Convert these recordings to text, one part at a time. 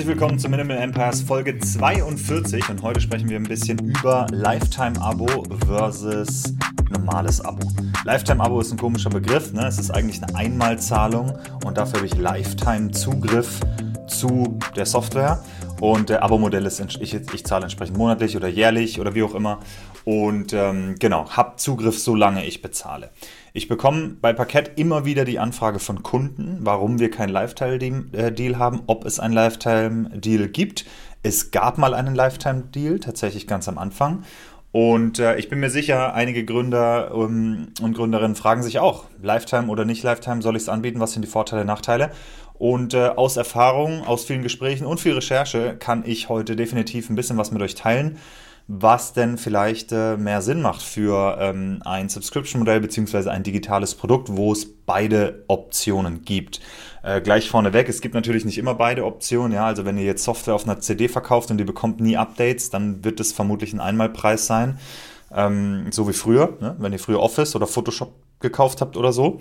Herzlich willkommen zu Minimal Empires Folge 42 und heute sprechen wir ein bisschen über Lifetime-Abo versus normales Abo. Lifetime-Abo ist ein komischer Begriff, ne? es ist eigentlich eine Einmalzahlung und dafür habe ich Lifetime-Zugriff zu der Software und der Abo-Modell ist, ich, ich zahle entsprechend monatlich oder jährlich oder wie auch immer und ähm, genau, habe Zugriff, solange ich bezahle. Ich bekomme bei Parkett immer wieder die Anfrage von Kunden, warum wir keinen Lifetime-Deal haben, ob es einen Lifetime-Deal gibt. Es gab mal einen Lifetime-Deal, tatsächlich ganz am Anfang. Und äh, ich bin mir sicher, einige Gründer um, und Gründerinnen fragen sich auch, Lifetime oder nicht Lifetime, soll ich es anbieten? Was sind die Vorteile, Nachteile? Und äh, aus Erfahrung, aus vielen Gesprächen und viel Recherche kann ich heute definitiv ein bisschen was mit euch teilen was denn vielleicht äh, mehr Sinn macht für ähm, ein Subscription-Modell beziehungsweise ein digitales Produkt, wo es beide Optionen gibt. Äh, gleich vorneweg, es gibt natürlich nicht immer beide Optionen. Ja, also wenn ihr jetzt Software auf einer CD verkauft und ihr bekommt nie Updates, dann wird es vermutlich ein Einmalpreis sein, ähm, so wie früher, ne? wenn ihr früher Office oder Photoshop gekauft habt oder so.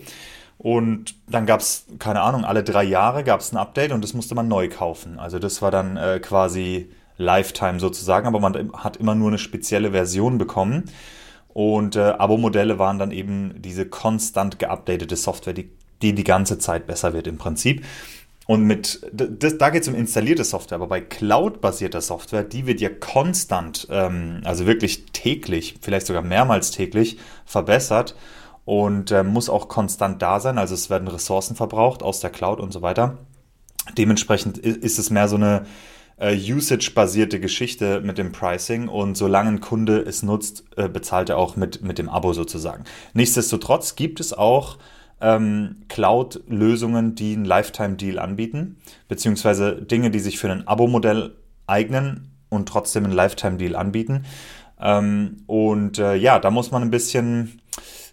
Und dann gab es, keine Ahnung, alle drei Jahre gab es ein Update und das musste man neu kaufen. Also das war dann äh, quasi Lifetime sozusagen, aber man hat immer nur eine spezielle Version bekommen. Und äh, Abo-Modelle waren dann eben diese konstant geupdatete Software, die, die die ganze Zeit besser wird im Prinzip. Und mit, das, da geht es um installierte Software, aber bei Cloud-basierter Software, die wird ja konstant, ähm, also wirklich täglich, vielleicht sogar mehrmals täglich verbessert und äh, muss auch konstant da sein. Also es werden Ressourcen verbraucht aus der Cloud und so weiter. Dementsprechend ist es mehr so eine äh, Usage-basierte Geschichte mit dem Pricing und solange ein Kunde es nutzt, äh, bezahlt er auch mit, mit dem Abo sozusagen. Nichtsdestotrotz gibt es auch ähm, Cloud-Lösungen, die einen Lifetime-Deal anbieten, beziehungsweise Dinge, die sich für ein Abo-Modell eignen und trotzdem einen Lifetime-Deal anbieten. Ähm, und äh, ja, da muss man ein bisschen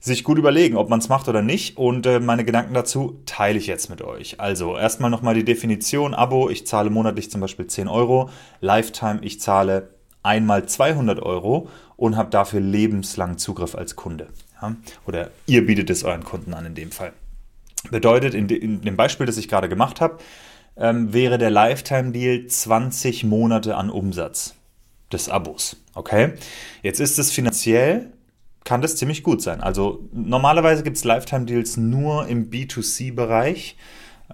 sich gut überlegen, ob man es macht oder nicht. Und äh, meine Gedanken dazu teile ich jetzt mit euch. Also erstmal nochmal die Definition. Abo, ich zahle monatlich zum Beispiel 10 Euro. Lifetime, ich zahle einmal 200 Euro und habe dafür lebenslang Zugriff als Kunde. Ja? Oder ihr bietet es euren Kunden an in dem Fall. Bedeutet, in, de, in dem Beispiel, das ich gerade gemacht habe, ähm, wäre der Lifetime-Deal 20 Monate an Umsatz des Abos. Okay? Jetzt ist es finanziell kann das ziemlich gut sein. Also normalerweise gibt es Lifetime-Deals nur im B2C-Bereich,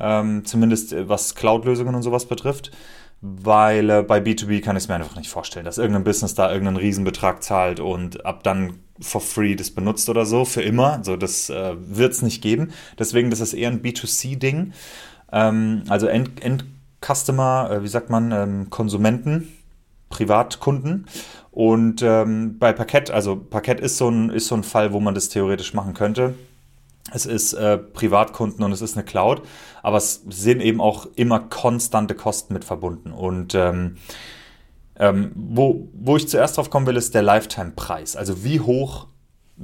ähm, zumindest äh, was Cloud-Lösungen und sowas betrifft, weil äh, bei B2B kann ich es mir einfach nicht vorstellen, dass irgendein Business da irgendeinen Riesenbetrag zahlt und ab dann for free das benutzt oder so, für immer. Also das äh, wird es nicht geben. Deswegen, das ist eher ein B2C-Ding. Ähm, also End-Customer, End äh, wie sagt man, ähm, Konsumenten, Privatkunden. Und ähm, bei Parkett, also Parkett ist so, ein, ist so ein Fall, wo man das theoretisch machen könnte. Es ist äh, Privatkunden und es ist eine Cloud, aber es sind eben auch immer konstante Kosten mit verbunden. Und ähm, ähm, wo, wo ich zuerst drauf kommen will, ist der Lifetime-Preis. Also wie hoch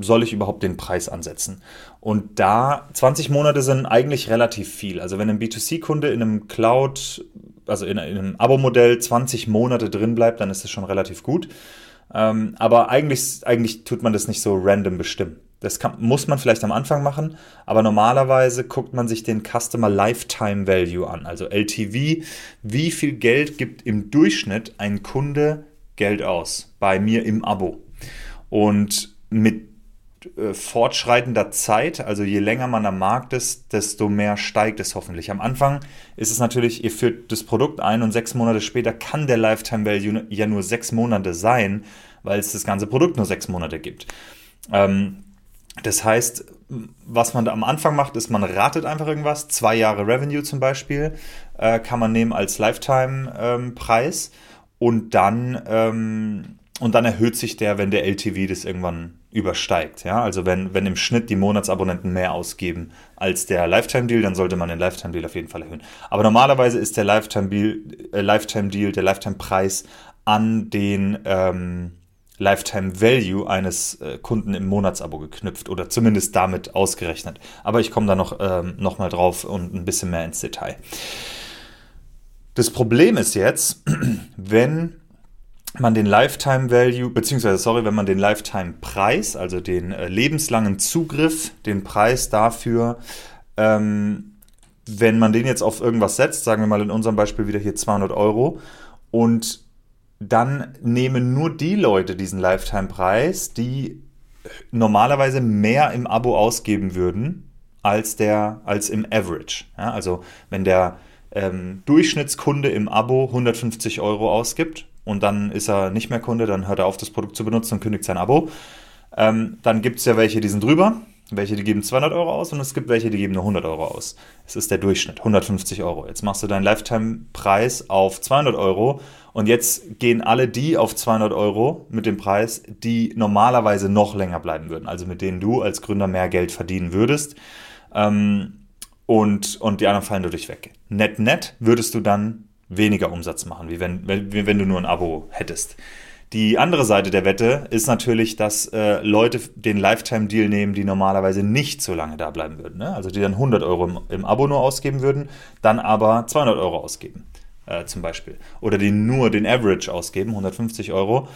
soll ich überhaupt den Preis ansetzen? Und da 20 Monate sind eigentlich relativ viel. Also wenn ein B2C-Kunde in einem Cloud also in, in einem Abo-Modell 20 Monate drin bleibt, dann ist das schon relativ gut. Ähm, aber eigentlich, eigentlich tut man das nicht so random bestimmen. Das kann, muss man vielleicht am Anfang machen, aber normalerweise guckt man sich den Customer Lifetime Value an, also LTV. Wie viel Geld gibt im Durchschnitt ein Kunde Geld aus bei mir im Abo? Und mit äh, fortschreitender Zeit, also je länger man am Markt ist, desto mehr steigt es hoffentlich. Am Anfang ist es natürlich, ihr führt das Produkt ein und sechs Monate später kann der Lifetime Value ja nur sechs Monate sein, weil es das ganze Produkt nur sechs Monate gibt. Ähm, das heißt, was man da am Anfang macht, ist, man ratet einfach irgendwas. Zwei Jahre Revenue zum Beispiel äh, kann man nehmen als Lifetime-Preis. Ähm, und dann, ähm, und dann erhöht sich der, wenn der LTV das irgendwann übersteigt. Ja? Also wenn, wenn im Schnitt die Monatsabonnenten mehr ausgeben als der Lifetime-Deal, dann sollte man den Lifetime-Deal auf jeden Fall erhöhen. Aber normalerweise ist der Lifetime-Deal, äh, Lifetime-Deal der Lifetime-Preis an den ähm, Lifetime Value eines äh, Kunden im Monatsabo geknüpft oder zumindest damit ausgerechnet. Aber ich komme da noch, ähm, noch mal drauf und ein bisschen mehr ins Detail. Das Problem ist jetzt, wenn man den Lifetime Value, beziehungsweise, sorry, wenn man den Lifetime Preis, also den äh, lebenslangen Zugriff, den Preis dafür, ähm, wenn man den jetzt auf irgendwas setzt, sagen wir mal in unserem Beispiel wieder hier 200 Euro, und dann nehmen nur die Leute diesen Lifetime-Preis, die normalerweise mehr im Abo ausgeben würden als, der, als im Average. Ja, also wenn der ähm, Durchschnittskunde im Abo 150 Euro ausgibt und dann ist er nicht mehr Kunde, dann hört er auf, das Produkt zu benutzen und kündigt sein Abo. Ähm, dann gibt es ja welche, die sind drüber, welche, die geben 200 Euro aus und es gibt welche, die geben nur 100 Euro aus. Es ist der Durchschnitt, 150 Euro. Jetzt machst du deinen Lifetime-Preis auf 200 Euro und jetzt gehen alle die auf 200 Euro mit dem Preis, die normalerweise noch länger bleiben würden. Also mit denen du als Gründer mehr Geld verdienen würdest. Ähm, und, und die anderen fallen dadurch weg. Net, net würdest du dann weniger Umsatz machen, wie wenn, wenn, wenn du nur ein Abo hättest. Die andere Seite der Wette ist natürlich, dass äh, Leute den Lifetime-Deal nehmen, die normalerweise nicht so lange da bleiben würden. Ne? Also die dann 100 Euro im, im, Abo nur ausgeben würden, dann aber 200 Euro ausgeben, äh, zum Beispiel. Oder die nur den Average ausgeben, 150 Euro.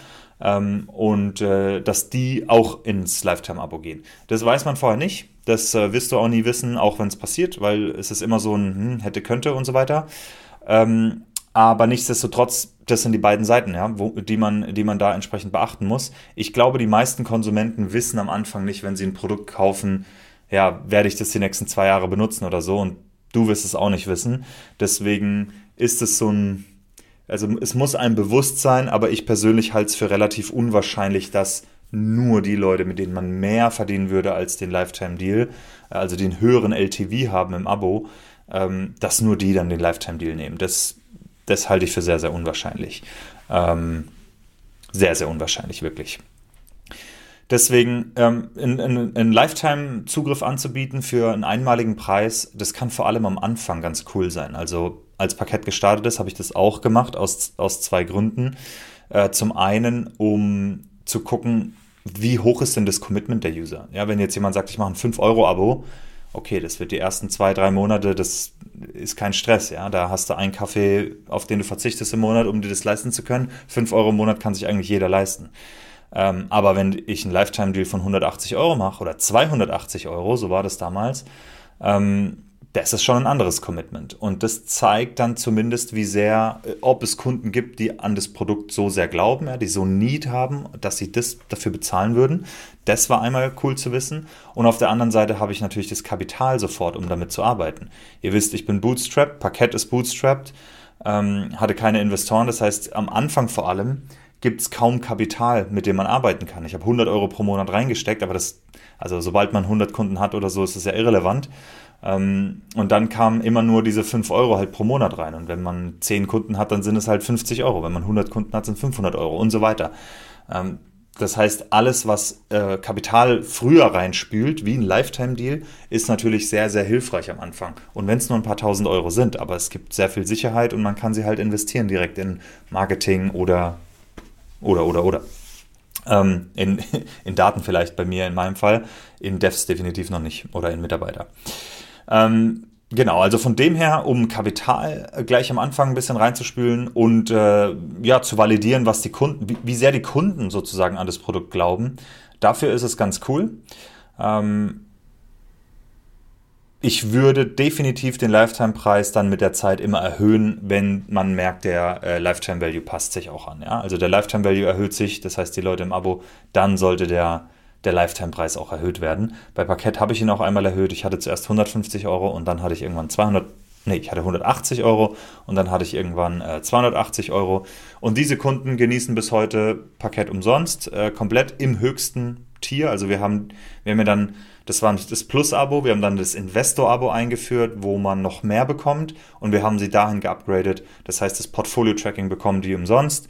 Ähm, und äh, dass die auch ins Lifetime-Abo gehen. Das weiß man vorher nicht. Das äh, wirst du auch nie wissen, auch wenn es passiert, weil es ist immer so ein hm, hätte, könnte und so weiter. Ähm, aber nichtsdestotrotz, das sind die beiden Seiten, ja, wo, die, man, die man da entsprechend beachten muss. Ich glaube, die meisten Konsumenten wissen am Anfang nicht, wenn sie ein Produkt kaufen, ja, werde ich das die nächsten zwei Jahre benutzen oder so. Und du wirst es auch nicht wissen. Deswegen ist es so ein, also es muss einem bewusst sein, aber ich persönlich halte es für relativ unwahrscheinlich, dass nur die Leute, mit denen man mehr verdienen würde als den Lifetime-Deal, also den höheren LTV haben im Abo, ähm, dass nur die dann den Lifetime-Deal nehmen. Das das halte ich für sehr, sehr unwahrscheinlich. Ähm, sehr, sehr unwahrscheinlich, wirklich. Deswegen ähm, einen Lifetime-Zugriff anzubieten für einen einmaligen Preis, das kann vor allem am Anfang ganz cool sein. Also als Parkett gestartet ist, habe ich das auch gemacht aus, aus zwei Gründen. Äh, zum einen, um zu gucken, wie hoch ist denn das Commitment der User? Ja, wenn jetzt jemand sagt, ich mache ein 5-Euro-Abo, okay, das wird die ersten zwei, drei Monate, das ist kein Stress, ja. Da hast du einen Kaffee, auf den du verzichtest im Monat, um dir das leisten zu können. Fünf Euro im Monat kann sich eigentlich jeder leisten. Ähm, aber wenn ich einen Lifetime-Deal von 180 Euro mache oder 280 Euro, so war das damals, ähm, das ist schon ein anderes Commitment. Und das zeigt dann zumindest, wie sehr, äh, ob es Kunden gibt, die an das Produkt so sehr glauben, ja, die so Need haben, dass sie das dafür bezahlen würden. Das war einmal cool zu wissen. Und auf der anderen Seite habe ich natürlich das Kapital sofort, um damit zu arbeiten. Ihr wisst, ich bin bootstrapped, Parkett ist bootstrapped, ähm, hatte keine Investoren. Das heißt, am Anfang vor allem gibt es kaum Kapital, mit dem man arbeiten kann. Ich habe 100 Euro pro Monat reingesteckt, aber das, also sobald man 100 Kunden hat oder so, ist das ja irrelevant. Ähm, und dann kamen immer nur diese 5 Euro halt pro Monat rein. Und wenn man 10 Kunden hat, dann sind es halt 50 Euro. Wenn man 100 Kunden hat, sind 500 Euro und so weiter. Ähm, das heißt, alles, was äh, Kapital früher reinspült, wie ein Lifetime-Deal, ist natürlich sehr, sehr hilfreich am Anfang. Und wenn es nur ein paar tausend Euro sind, aber es gibt sehr viel Sicherheit und man kann sie halt investieren direkt in Marketing oder, oder, oder, oder. Ähm, in, in Daten vielleicht bei mir in meinem Fall, in Devs definitiv noch nicht oder in Mitarbeiter. Ähm, genau, also von dem her, um Kapital gleich am Anfang ein bisschen reinzuspülen und äh, ja, zu validieren, was die Kunden, wie, wie, sehr die Kunden sozusagen an das Produkt glauben. Dafür ist es ganz cool. Ähm, ich würde definitiv den Lifetime-Preis dann mit der Zeit immer erhöhen, wenn man merkt, der äh, Lifetime-Value passt sich auch an. Ja? Also der Lifetime-Value erhöht sich, das heißt die Leute im Abo, dann sollte der der Lifetime-Preis auch erhöht werden. Bei Parkett habe ich ihn auch einmal erhöht. Ich hatte zuerst 150 Euro und dann hatte ich irgendwann 200, nee, ich hatte 180 Euro und dann hatte ich irgendwann äh, 280 Euro. Und diese Kunden genießen bis heute Parkett umsonst, äh, komplett im höchsten Tier. Also wir haben, wir haben ja dann, das war das Plus-Abo, wir haben dann das Investor-Abo eingeführt, wo man noch mehr bekommt und wir haben sie dahin geupgradet. Das heißt, das Portfolio-Tracking bekommen die umsonst.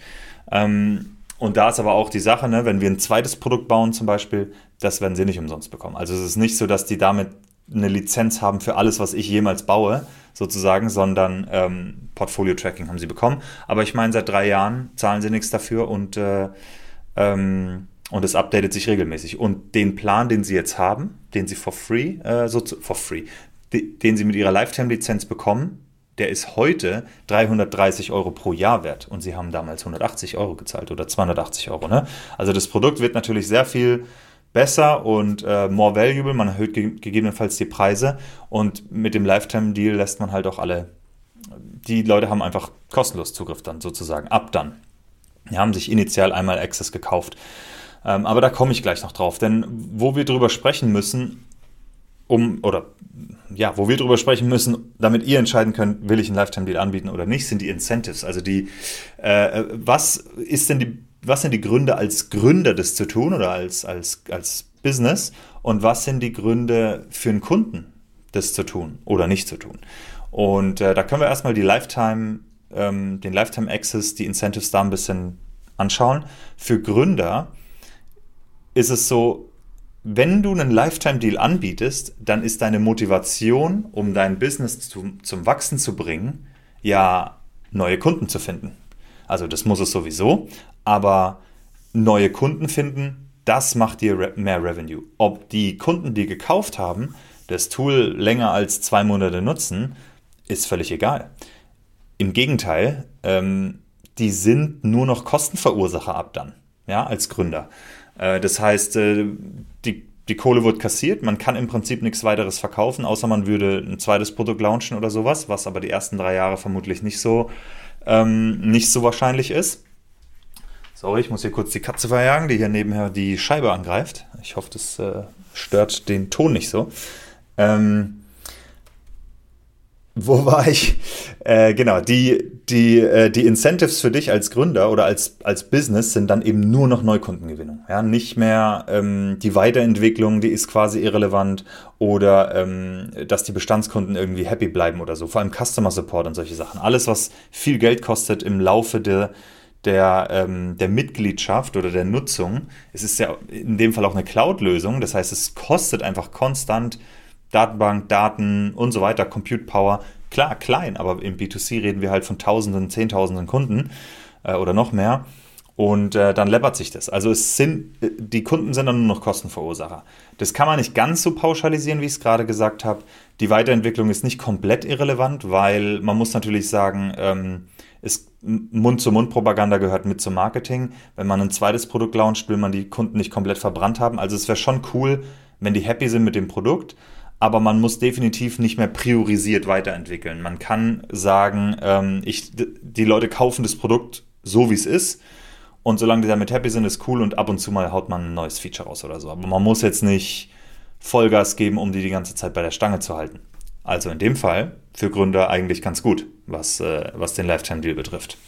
Ähm, und da ist aber auch die Sache, ne, wenn wir ein zweites Produkt bauen zum Beispiel, das werden sie nicht umsonst bekommen. Also es ist nicht so, dass die damit eine Lizenz haben für alles, was ich jemals baue, sozusagen, sondern ähm, Portfolio-Tracking haben sie bekommen. Aber ich meine, seit drei Jahren zahlen sie nichts dafür und, äh, ähm, und es updatet sich regelmäßig. Und den Plan, den sie jetzt haben, den sie for free, äh, so zu, for free, de, den sie mit ihrer Lifetime-Lizenz bekommen, der ist heute 330 Euro pro Jahr wert und sie haben damals 180 Euro gezahlt oder 280 Euro. Ne? Also das Produkt wird natürlich sehr viel besser und äh, more valuable. Man erhöht ge gegebenenfalls die Preise und mit dem Lifetime-Deal lässt man halt auch alle, die Leute haben einfach kostenlos Zugriff dann sozusagen, ab dann. Die haben sich initial einmal Access gekauft. Ähm, aber da komme ich gleich noch drauf, denn wo wir drüber sprechen müssen, um, oder ja, wo wir drüber sprechen müssen, damit ihr entscheiden könnt, will ich einen Lifetime-Deal anbieten oder nicht, sind die Incentives. Also die, äh, was ist denn die was sind die Gründe als Gründer das zu tun oder als, als, als Business und was sind die Gründe für einen Kunden das zu tun oder nicht zu tun. Und äh, da können wir erstmal die Lifetime, ähm, den Lifetime Access, die Incentives da ein bisschen anschauen. Für Gründer ist es so, wenn du einen Lifetime-Deal anbietest, dann ist deine Motivation, um dein Business zu, zum Wachsen zu bringen, ja neue Kunden zu finden. Also das muss es sowieso, aber neue Kunden finden, das macht dir mehr Revenue. Ob die Kunden, die gekauft haben, das Tool länger als zwei Monate nutzen, ist völlig egal. Im Gegenteil, ähm, die sind nur noch Kostenverursacher ab dann, ja, als Gründer. Äh, das heißt, äh, die, die Kohle wird kassiert, man kann im Prinzip nichts weiteres verkaufen, außer man würde ein zweites Produkt launchen oder sowas, was aber die ersten drei Jahre vermutlich nicht so, ähm, nicht so wahrscheinlich ist. Sorry, ich muss hier kurz die Katze verjagen, die hier nebenher die Scheibe angreift. Ich hoffe, das äh, stört den Ton nicht so. Ähm, wo war ich? Äh, genau, die, die, äh, die Incentives für dich als Gründer oder als, als Business sind dann eben nur noch Neukundengewinnung. Ja, nicht mehr ähm, die Weiterentwicklung, die ist quasi irrelevant oder ähm, dass die Bestandskunden irgendwie happy bleiben oder so. Vor allem Customer Support und solche Sachen. Alles, was viel Geld kostet im Laufe der, der, ähm, der Mitgliedschaft oder der Nutzung. Es ist ja in dem Fall auch eine Cloud-Lösung. Das heißt, es kostet einfach konstant Datenbank, Daten und so weiter, Compute Power. Klar, klein, aber im B2C reden wir halt von Tausenden, Zehntausenden Kunden äh, oder noch mehr. Und äh, dann läppert sich das. Also es sind, die Kunden sind dann nur noch Kostenverursacher. Das kann man nicht ganz so pauschalisieren, wie ich es gerade gesagt habe. Die Weiterentwicklung ist nicht komplett irrelevant, weil man muss natürlich sagen, ähm, Mund-zu-Mund-Propaganda gehört mit zum Marketing. Wenn man ein zweites Produkt launcht, will man die Kunden nicht komplett verbrannt haben. Also es wäre schon cool, wenn die happy sind mit dem Produkt, aber man muss definitiv nicht mehr priorisiert weiterentwickeln. Man kann sagen, ähm, ich, die Leute kaufen das Produkt so, wie es ist. Und solange die damit happy sind, ist cool und ab und zu mal haut man ein neues Feature raus oder so. Aber man muss jetzt nicht Vollgas geben, um die die ganze Zeit bei der Stange zu halten. Also in dem Fall für Gründer eigentlich ganz gut, was, äh, was den Lifetime-Deal betrifft.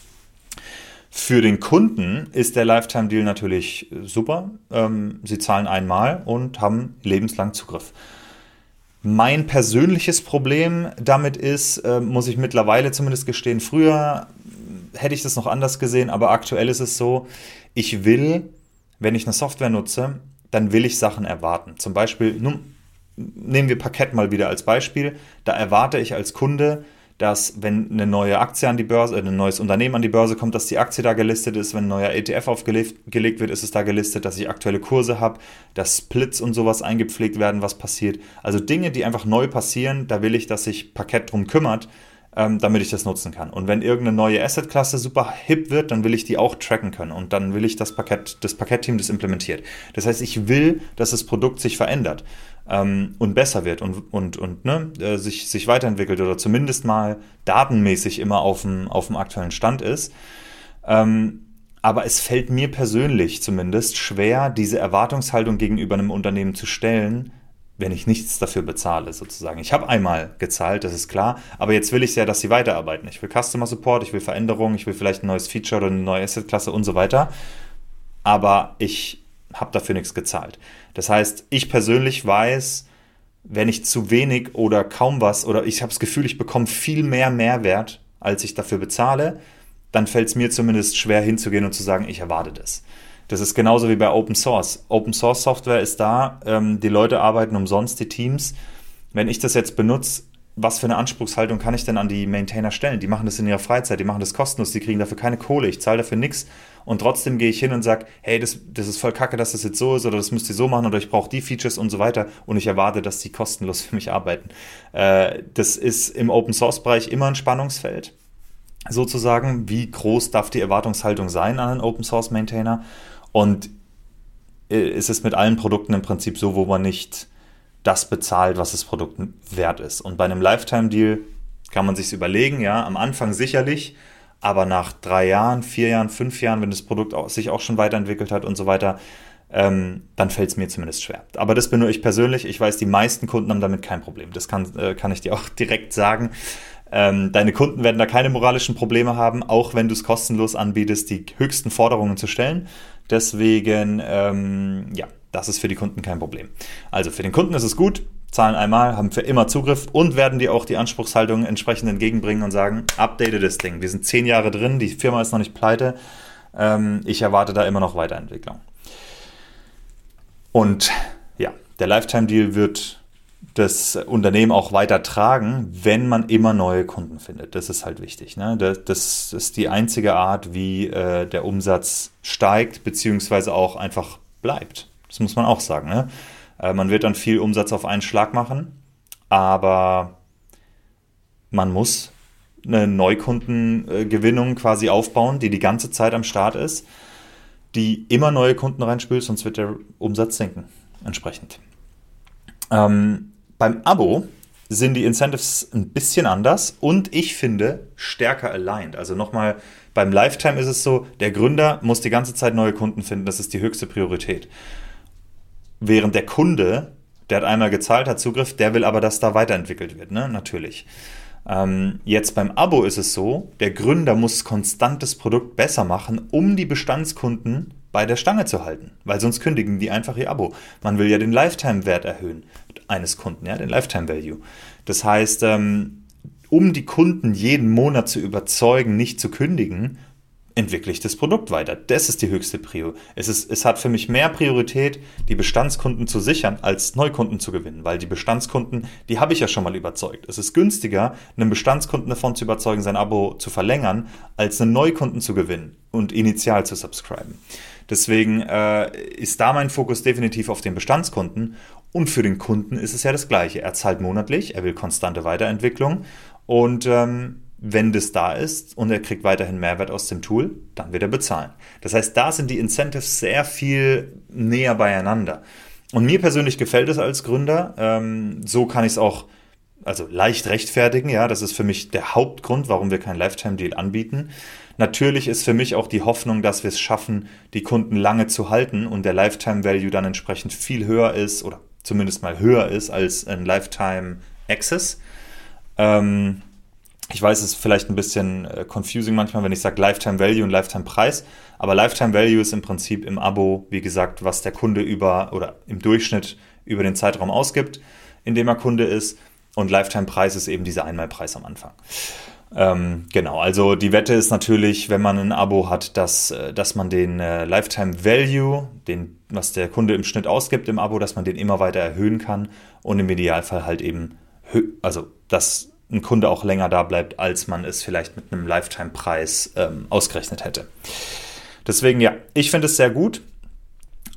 Für den Kunden ist der Lifetime-Deal natürlich super. Ähm, sie zahlen einmal und haben lebenslang Zugriff. Mein persönliches Problem damit ist, äh, muss ich mittlerweile zumindest gestehen, früher hätte ich das noch anders gesehen, aber aktuell ist es so, ich will, wenn ich eine Software nutze, dann will ich Sachen erwarten. Zum Beispiel, nun, nehmen wir Parkett mal wieder als Beispiel. Da erwarte ich als Kunde, dass wenn eine neue Aktie an die Börse, äh, ein neues Unternehmen an die Börse kommt, dass die Aktie da gelistet ist. Wenn ein neuer ETF aufgelegt wird, ist es da gelistet, dass ich aktuelle Kurse habe, dass Splits und sowas eingepflegt werden, was passiert. Also Dinge, die einfach neu passieren, da will ich, dass sich Parkett drum kümmert, ähm, damit ich das nutzen kann. Und wenn irgendeine neue Assetklasse super hip wird, dann will ich die auch tracken können und dann will ich das Parkett, das Parkettteam das implementiert. Das heißt, ich will, dass das Produkt sich verändert ähm, und besser wird und, und, und ne, äh, sich, sich weiterentwickelt oder zumindest mal datenmäßig immer auf dem, auf dem aktuellen Stand ist. Ähm, aber es fällt mir persönlich zumindest schwer, diese Erwartungshaltung gegenüber einem Unternehmen zu stellen, wenn ich nichts dafür bezahle, sozusagen. Ich habe einmal gezahlt, das ist klar, aber jetzt will ich ja, dass sie weiterarbeiten. Ich will Customer Support, ich will Veränderungen, ich will vielleicht ein neues Feature oder eine neue Assetklasse und so weiter. Aber ich habe dafür nichts gezahlt. Das heißt, ich persönlich weiß, wenn ich zu wenig oder kaum was oder ich habe das Gefühl, ich bekomme viel mehr Mehrwert, als ich dafür bezahle, dann fällt es mir zumindest schwer hinzugehen und zu sagen, ich erwarte das. Das ist genauso wie bei Open Source. Open Source Software ist da, ähm, die Leute arbeiten umsonst, die Teams. Wenn ich das jetzt benutze, was für eine Anspruchshaltung kann ich denn an die Maintainer stellen? Die machen das in ihrer Freizeit, die machen das kostenlos, die kriegen dafür keine Kohle, ich zahle dafür nichts. Und trotzdem gehe ich hin und sage, hey, das, das ist voll kacke, dass das jetzt so ist oder das müsst ihr so machen oder ich brauche die Features und so weiter und ich erwarte, dass die kostenlos für mich arbeiten. Äh, das ist im Open Source Bereich immer ein Spannungsfeld sozusagen, wie groß darf die Erwartungshaltung sein an einen Open Source Maintainer und äh, ist es mit allen Produkten im Prinzip so, wo man nicht das bezahlt, was das Produkt wert ist. Und bei einem Lifetime-Deal kann man sich überlegen, ja, am Anfang sicherlich, aber nach drei Jahren, vier Jahren, fünf Jahren, wenn das Produkt auch, sich auch schon weiterentwickelt hat und so weiter, ähm, dann fällt es mir zumindest schwer. Aber das bin nur ich persönlich. Ich weiß, die meisten Kunden haben damit kein Problem. Das kann, äh, kann ich dir auch direkt sagen. Ähm, deine Kunden werden da keine moralischen Probleme haben, auch wenn du es kostenlos anbietest, die höchsten Forderungen zu stellen. Deswegen, ähm, ja, das ist für die Kunden kein Problem. Also für den Kunden ist es gut, zahlen einmal, haben für immer Zugriff und werden dir auch die Anspruchshaltung entsprechend entgegenbringen und sagen, update das Ding. Wir sind zehn Jahre drin, die Firma ist noch nicht pleite. Ähm, ich erwarte da immer noch Weiterentwicklung. Und ja, der Lifetime-Deal wird das Unternehmen auch weiter tragen, wenn man immer neue Kunden findet. Das ist halt wichtig. Ne? Das, das, ist die einzige Art, wie äh, der Umsatz steigt, beziehungsweise auch einfach bleibt. Das muss man auch sagen. Ne? Äh, man wird dann viel Umsatz auf einen Schlag machen, aber man muss eine Neukundengewinnung quasi aufbauen, die die ganze Zeit am Start ist, die immer neue Kunden reinspült, sonst wird der Umsatz sinken entsprechend. Ähm, beim Abo sind die Incentives ein bisschen anders und ich finde stärker aligned. Also nochmal, beim Lifetime ist es so, der Gründer muss die ganze Zeit neue Kunden finden, das ist die höchste Priorität. Während der Kunde, der hat einmal gezahlt, hat Zugriff, der will aber, dass da weiterentwickelt wird, ne? Natürlich. Ähm, jetzt beim Abo ist es so, der Gründer muss konstant das Produkt besser machen, um die Bestandskunden bei der Stange zu halten, weil sonst kündigen die einfach ihr Abo. Man will ja den Lifetime-Wert erhöhen eines Kunden, ja, den Lifetime Value. Das heißt, ähm, um die Kunden jeden Monat zu überzeugen, nicht zu kündigen, entwickle ich das Produkt weiter. Das ist die höchste Prio. Es, ist, es hat für mich mehr Priorität, die Bestandskunden zu sichern, als Neukunden zu gewinnen, weil die Bestandskunden, die habe ich ja schon mal überzeugt. Es ist günstiger, einen Bestandskunden davon zu überzeugen, sein Abo zu verlängern, als einen Neukunden zu gewinnen und initial zu subscriben. Deswegen äh, ist da mein Fokus definitiv auf den Bestandskunden und für den Kunden ist es ja das Gleiche. Er zahlt monatlich, er will konstante Weiterentwicklung und ähm, wenn das da ist und er kriegt weiterhin Mehrwert aus dem Tool, dann wird er bezahlen. Das heißt, da sind die Incentives sehr viel näher beieinander. Und mir persönlich gefällt es als Gründer. Ähm, so kann ich es auch also leicht rechtfertigen. Ja, das ist für mich der Hauptgrund, warum wir keinen Lifetime-Deal anbieten. Natürlich ist für mich auch die Hoffnung, dass wir es schaffen, die Kunden lange zu halten und der Lifetime-Value dann entsprechend viel höher ist oder zumindest mal höher ist als ein Lifetime Access. Ähm, ich weiß, es ist vielleicht ein bisschen äh, confusing manchmal, wenn ich sage Lifetime Value und Lifetime Preis, aber Lifetime Value ist im Prinzip im Abo, wie gesagt, was der Kunde über oder im Durchschnitt über den Zeitraum ausgibt, in dem er Kunde ist. Und Lifetime Preis ist eben dieser Einmalpreis am Anfang. Ähm, genau, also die Wette ist natürlich, wenn man ein Abo hat, dass, äh, dass man den äh, Lifetime Value, den, was der Kunde im Schnitt ausgibt im Abo, dass man den immer weiter erhöhen kann und im Idealfall halt eben, also dass ein Kunde auch länger da bleibt, als man es vielleicht mit einem Lifetime-Preis ähm, ausgerechnet hätte. Deswegen ja, ich finde es sehr gut.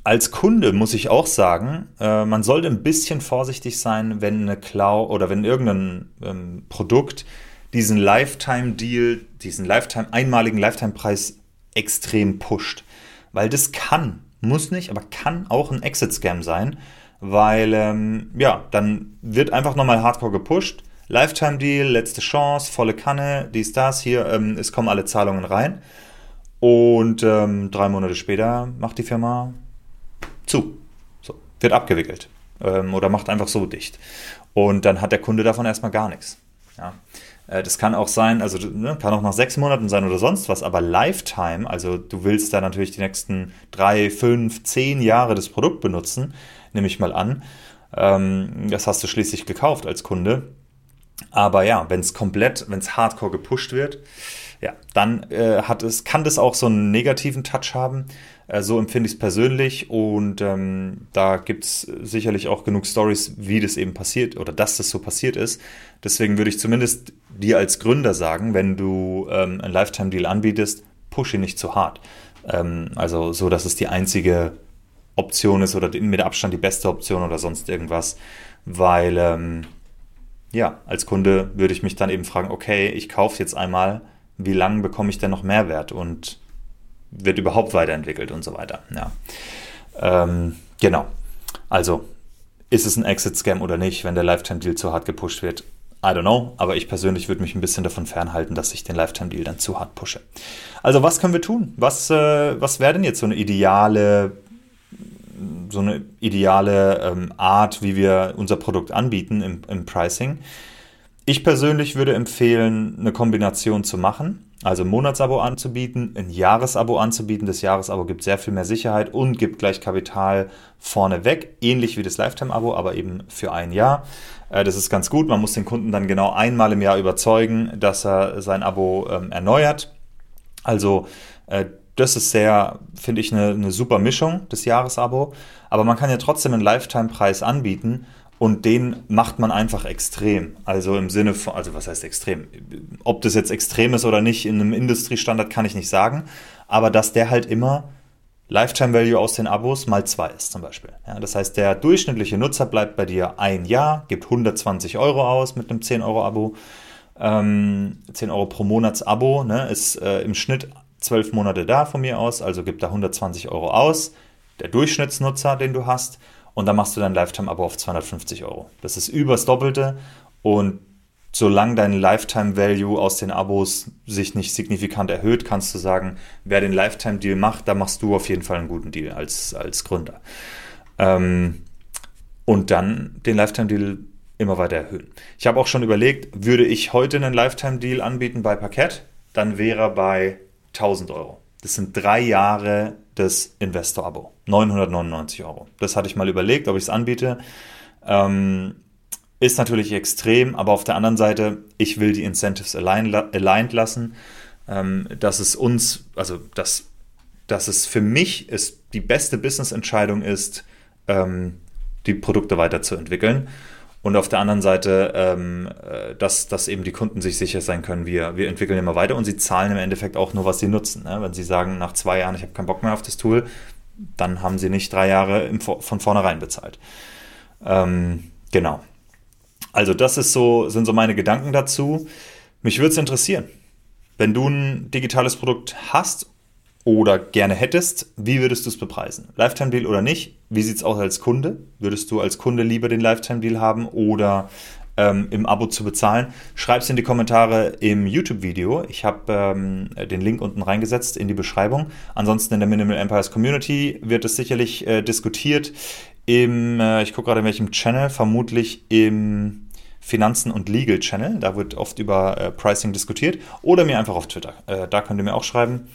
Als Kunde muss ich auch sagen, äh, man sollte ein bisschen vorsichtig sein, wenn eine Cloud oder wenn irgendein ähm, Produkt diesen Lifetime-Deal, diesen Lifetime, einmaligen Lifetime-Preis extrem pusht. Weil das kann, muss nicht, aber kann auch ein Exit-Scam sein, weil, ähm, ja, dann wird einfach nochmal hardcore gepusht. Lifetime-Deal, letzte Chance, volle Kanne, dies, das, hier, ähm, es kommen alle Zahlungen rein. Und ähm, drei Monate später macht die Firma zu. So, wird abgewickelt. Ähm, oder macht einfach so dicht. Und dann hat der Kunde davon erstmal gar nichts. Ja. Äh, das kann auch sein, also ne, kann auch nach sechs Monaten sein oder sonst was, aber Lifetime, also du willst da natürlich die nächsten drei, fünf, zehn Jahre das Produkt benutzen, nehme ich mal an. Ähm, das hast du schließlich gekauft als Kunde. Aber ja, wenn es komplett, wenn es hardcore gepusht wird, ja, dann äh, hat es, kann das auch so einen negativen Touch haben. Äh, so empfinde ich es persönlich und ähm, da gibt es sicherlich auch genug Stories, wie das eben passiert oder dass das so passiert ist. Deswegen würde ich zumindest dir als Gründer sagen, wenn du ähm, einen Lifetime-Deal anbietest, push ihn nicht zu hart. Ähm, also so, dass es die einzige Option ist oder mit Abstand die beste Option oder sonst irgendwas, weil ähm, ja, als Kunde würde ich mich dann eben fragen, okay, ich kaufe jetzt einmal, wie lange bekomme ich denn noch Mehrwert und wird überhaupt weiterentwickelt und so weiter. Ja. Ähm, genau. Also, ist es ein Exit-Scam oder nicht, wenn der Lifetime-Deal zu hart gepusht wird? I don't know, aber ich persönlich würde mich ein bisschen davon fernhalten, dass ich den Lifetime-Deal dann zu hart pushe. Also, was können wir tun? Was, äh, was wäre denn jetzt so eine ideale so eine ideale ähm, Art, wie wir unser Produkt anbieten im, im Pricing. Ich persönlich würde empfehlen, eine Kombination zu machen. Also ein Monatsabo anzubieten, ein Jahresabo anzubieten. Das Jahresabo gibt sehr viel mehr Sicherheit und gibt gleich Kapital vorneweg, ähnlich wie das Lifetime-Abo, aber eben für ein Jahr. Äh, das ist ganz gut. Man muss den Kunden dann genau einmal im Jahr überzeugen, dass er sein Abo ähm, erneuert. Also äh, das ist sehr, finde ich, eine, eine super Mischung, das Jahresabo. Aber man kann ja trotzdem einen Lifetime-Preis anbieten und den macht man einfach extrem. Also im Sinne von, also was heißt extrem? Ob das jetzt extrem ist oder nicht, in einem Industriestandard kann ich nicht sagen. Aber dass der halt immer Lifetime Value aus den Abos mal zwei ist zum Beispiel. Ja, das heißt, der durchschnittliche Nutzer bleibt bei dir ein Jahr, gibt 120 Euro aus mit einem 10 Euro Abo. Ähm, 10 Euro pro Monats-Abo ne, ist äh, im Schnitt zwölf Monate da von mir aus, also gib da 120 Euro aus, der Durchschnittsnutzer, den du hast, und dann machst du dein Lifetime-Abo auf 250 Euro. Das ist übers Doppelte und solange dein Lifetime-Value aus den Abos sich nicht signifikant erhöht, kannst du sagen, wer den Lifetime-Deal macht, da machst du auf jeden Fall einen guten Deal als, als Gründer. Ähm, und dann den Lifetime-Deal immer weiter erhöhen. Ich habe auch schon überlegt, würde ich heute einen Lifetime-Deal anbieten bei Parkett, dann wäre er bei 1000 Euro. Das sind drei Jahre des Investor-Abo. 999 Euro. Das hatte ich mal überlegt, ob ich es anbiete. Ähm, ist natürlich extrem, aber auf der anderen Seite, ich will die Incentives aligned lassen, ähm, dass es uns, also dass, dass es für mich ist, die beste Business-Entscheidung ist, ähm, die Produkte weiterzuentwickeln. Und auf der anderen Seite, ähm, äh, dass, dass eben die Kunden sich sicher sein können, wir, wir entwickeln immer weiter und sie zahlen im Endeffekt auch nur, was sie nutzen. Ne? Wenn sie sagen, nach zwei Jahren, ich habe keinen Bock mehr auf das Tool, dann haben sie nicht drei Jahre im, von vornherein bezahlt. Ähm, genau. Also das ist so, sind so meine Gedanken dazu. Mich würde es interessieren, wenn du ein digitales Produkt hast oder gerne hättest, wie würdest du es bepreisen? Lifetime-Deal oder nicht? Wie sieht es aus als Kunde? Würdest du als Kunde lieber den Lifetime-Deal haben oder ähm, im Abo zu bezahlen? Schreib es in die Kommentare im YouTube-Video. Ich habe ähm, den Link unten reingesetzt in die Beschreibung. Ansonsten in der Minimal Empires Community wird es sicherlich äh, diskutiert. Im, äh, ich gucke gerade in welchem Channel, vermutlich im Finanzen und Legal Channel. Da wird oft über äh, Pricing diskutiert. Oder mir einfach auf Twitter. Äh, da könnt ihr mir auch schreiben.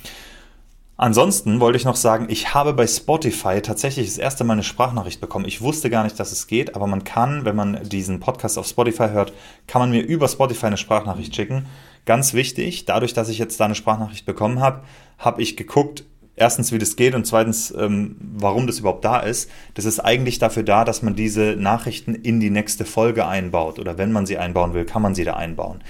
Ansonsten wollte ich noch sagen, ich habe bei Spotify tatsächlich das erste Mal eine Sprachnachricht bekommen. Ich wusste gar nicht, dass es geht, aber man kann, wenn man diesen Podcast auf Spotify hört, kann man mir über Spotify eine Sprachnachricht schicken. Ganz wichtig, dadurch, dass ich jetzt da eine Sprachnachricht bekommen habe, habe ich geguckt, erstens, wie das geht und zweitens, ähm, warum das überhaupt da ist. Das ist eigentlich dafür da, dass man diese Nachrichten in die nächste Folge einbaut oder wenn man sie einbauen will, kann man sie da einbauen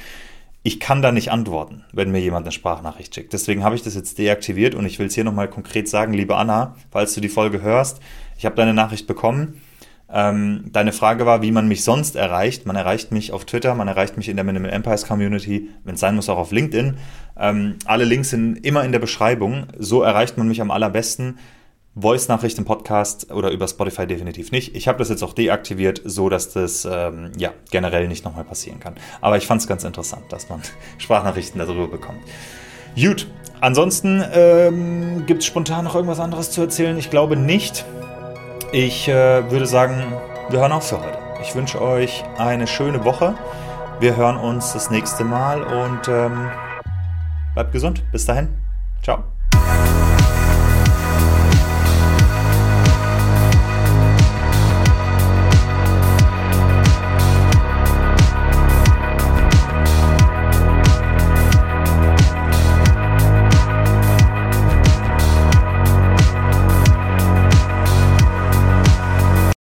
ich kann da nicht antworten, wenn mir jemand eine Sprachnachricht schickt. Deswegen habe ich das jetzt deaktiviert und ich will es hier nochmal konkret sagen, liebe Anna, falls du die Folge hörst, ich habe deine Nachricht bekommen. Ähm, deine Frage war, wie man mich sonst erreicht. Man erreicht mich auf Twitter, man erreicht mich in der Minimal Empires Community, wenn es sein muss, auch auf LinkedIn. Ähm, alle Links sind immer in der Beschreibung. So erreicht man mich am allerbesten. Voice-Nachricht im Podcast oder über Spotify definitiv nicht. Ich habe das jetzt auch deaktiviert, so dass das ähm, ja generell nicht nochmal passieren kann. Aber ich fand es ganz interessant, dass man Sprachnachrichten darüber bekommt. Gut, ansonsten ähm, gibt es spontan noch irgendwas anderes zu erzählen? Ich glaube nicht. Ich äh, würde sagen, wir hören auf für heute. Ich wünsche euch eine schöne Woche. Wir hören uns das nächste Mal und ähm, bleibt gesund. Bis dahin. Ciao.